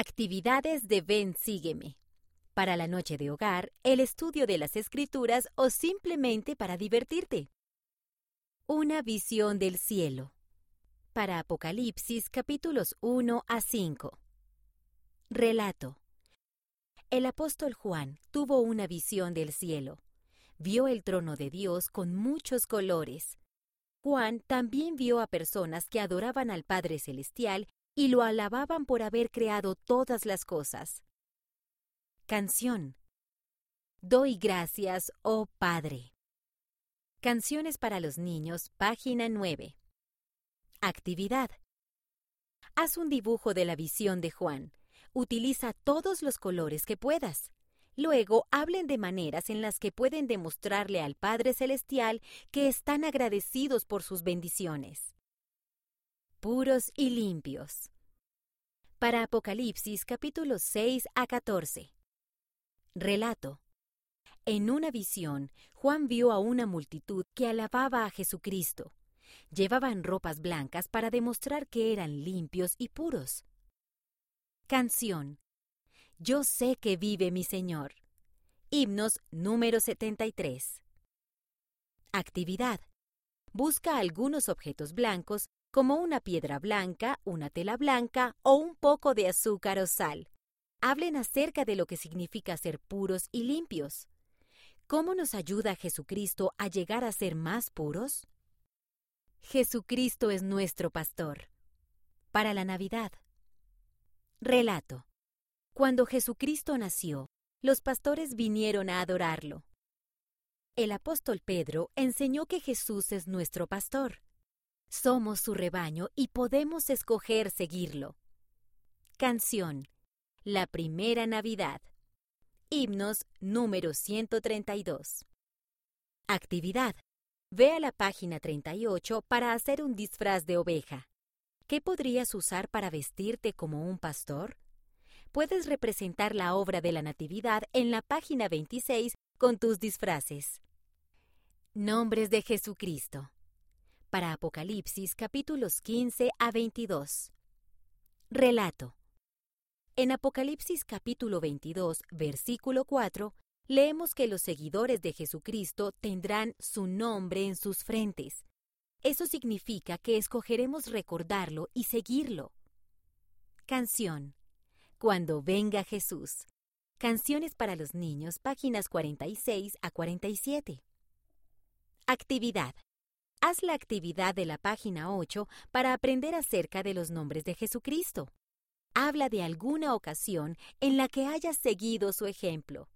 Actividades de Ven Sígueme. Para la noche de hogar, el estudio de las escrituras o simplemente para divertirte. Una visión del cielo. Para Apocalipsis capítulos 1 a 5. Relato. El apóstol Juan tuvo una visión del cielo. Vio el trono de Dios con muchos colores. Juan también vio a personas que adoraban al Padre Celestial y lo alababan por haber creado todas las cosas. Canción. Doy gracias, oh Padre. Canciones para los niños, página 9. Actividad. Haz un dibujo de la visión de Juan. Utiliza todos los colores que puedas. Luego hablen de maneras en las que pueden demostrarle al Padre Celestial que están agradecidos por sus bendiciones puros y limpios. Para Apocalipsis capítulos 6 a 14. Relato. En una visión, Juan vio a una multitud que alababa a Jesucristo. Llevaban ropas blancas para demostrar que eran limpios y puros. Canción. Yo sé que vive mi Señor. Himnos número 73. Actividad. Busca algunos objetos blancos como una piedra blanca, una tela blanca o un poco de azúcar o sal. Hablen acerca de lo que significa ser puros y limpios. ¿Cómo nos ayuda Jesucristo a llegar a ser más puros? Jesucristo es nuestro pastor. Para la Navidad. Relato. Cuando Jesucristo nació, los pastores vinieron a adorarlo. El apóstol Pedro enseñó que Jesús es nuestro pastor. Somos su rebaño y podemos escoger seguirlo. Canción. La primera Navidad. Himnos número 132. Actividad. Ve a la página 38 para hacer un disfraz de oveja. ¿Qué podrías usar para vestirte como un pastor? Puedes representar la obra de la Natividad en la página 26 con tus disfraces. Nombres de Jesucristo para Apocalipsis capítulos 15 a 22. Relato. En Apocalipsis capítulo 22, versículo 4, leemos que los seguidores de Jesucristo tendrán su nombre en sus frentes. Eso significa que escogeremos recordarlo y seguirlo. Canción. Cuando venga Jesús. Canciones para los niños, páginas 46 a 47. Actividad. Haz la actividad de la página 8 para aprender acerca de los nombres de Jesucristo. Habla de alguna ocasión en la que hayas seguido su ejemplo.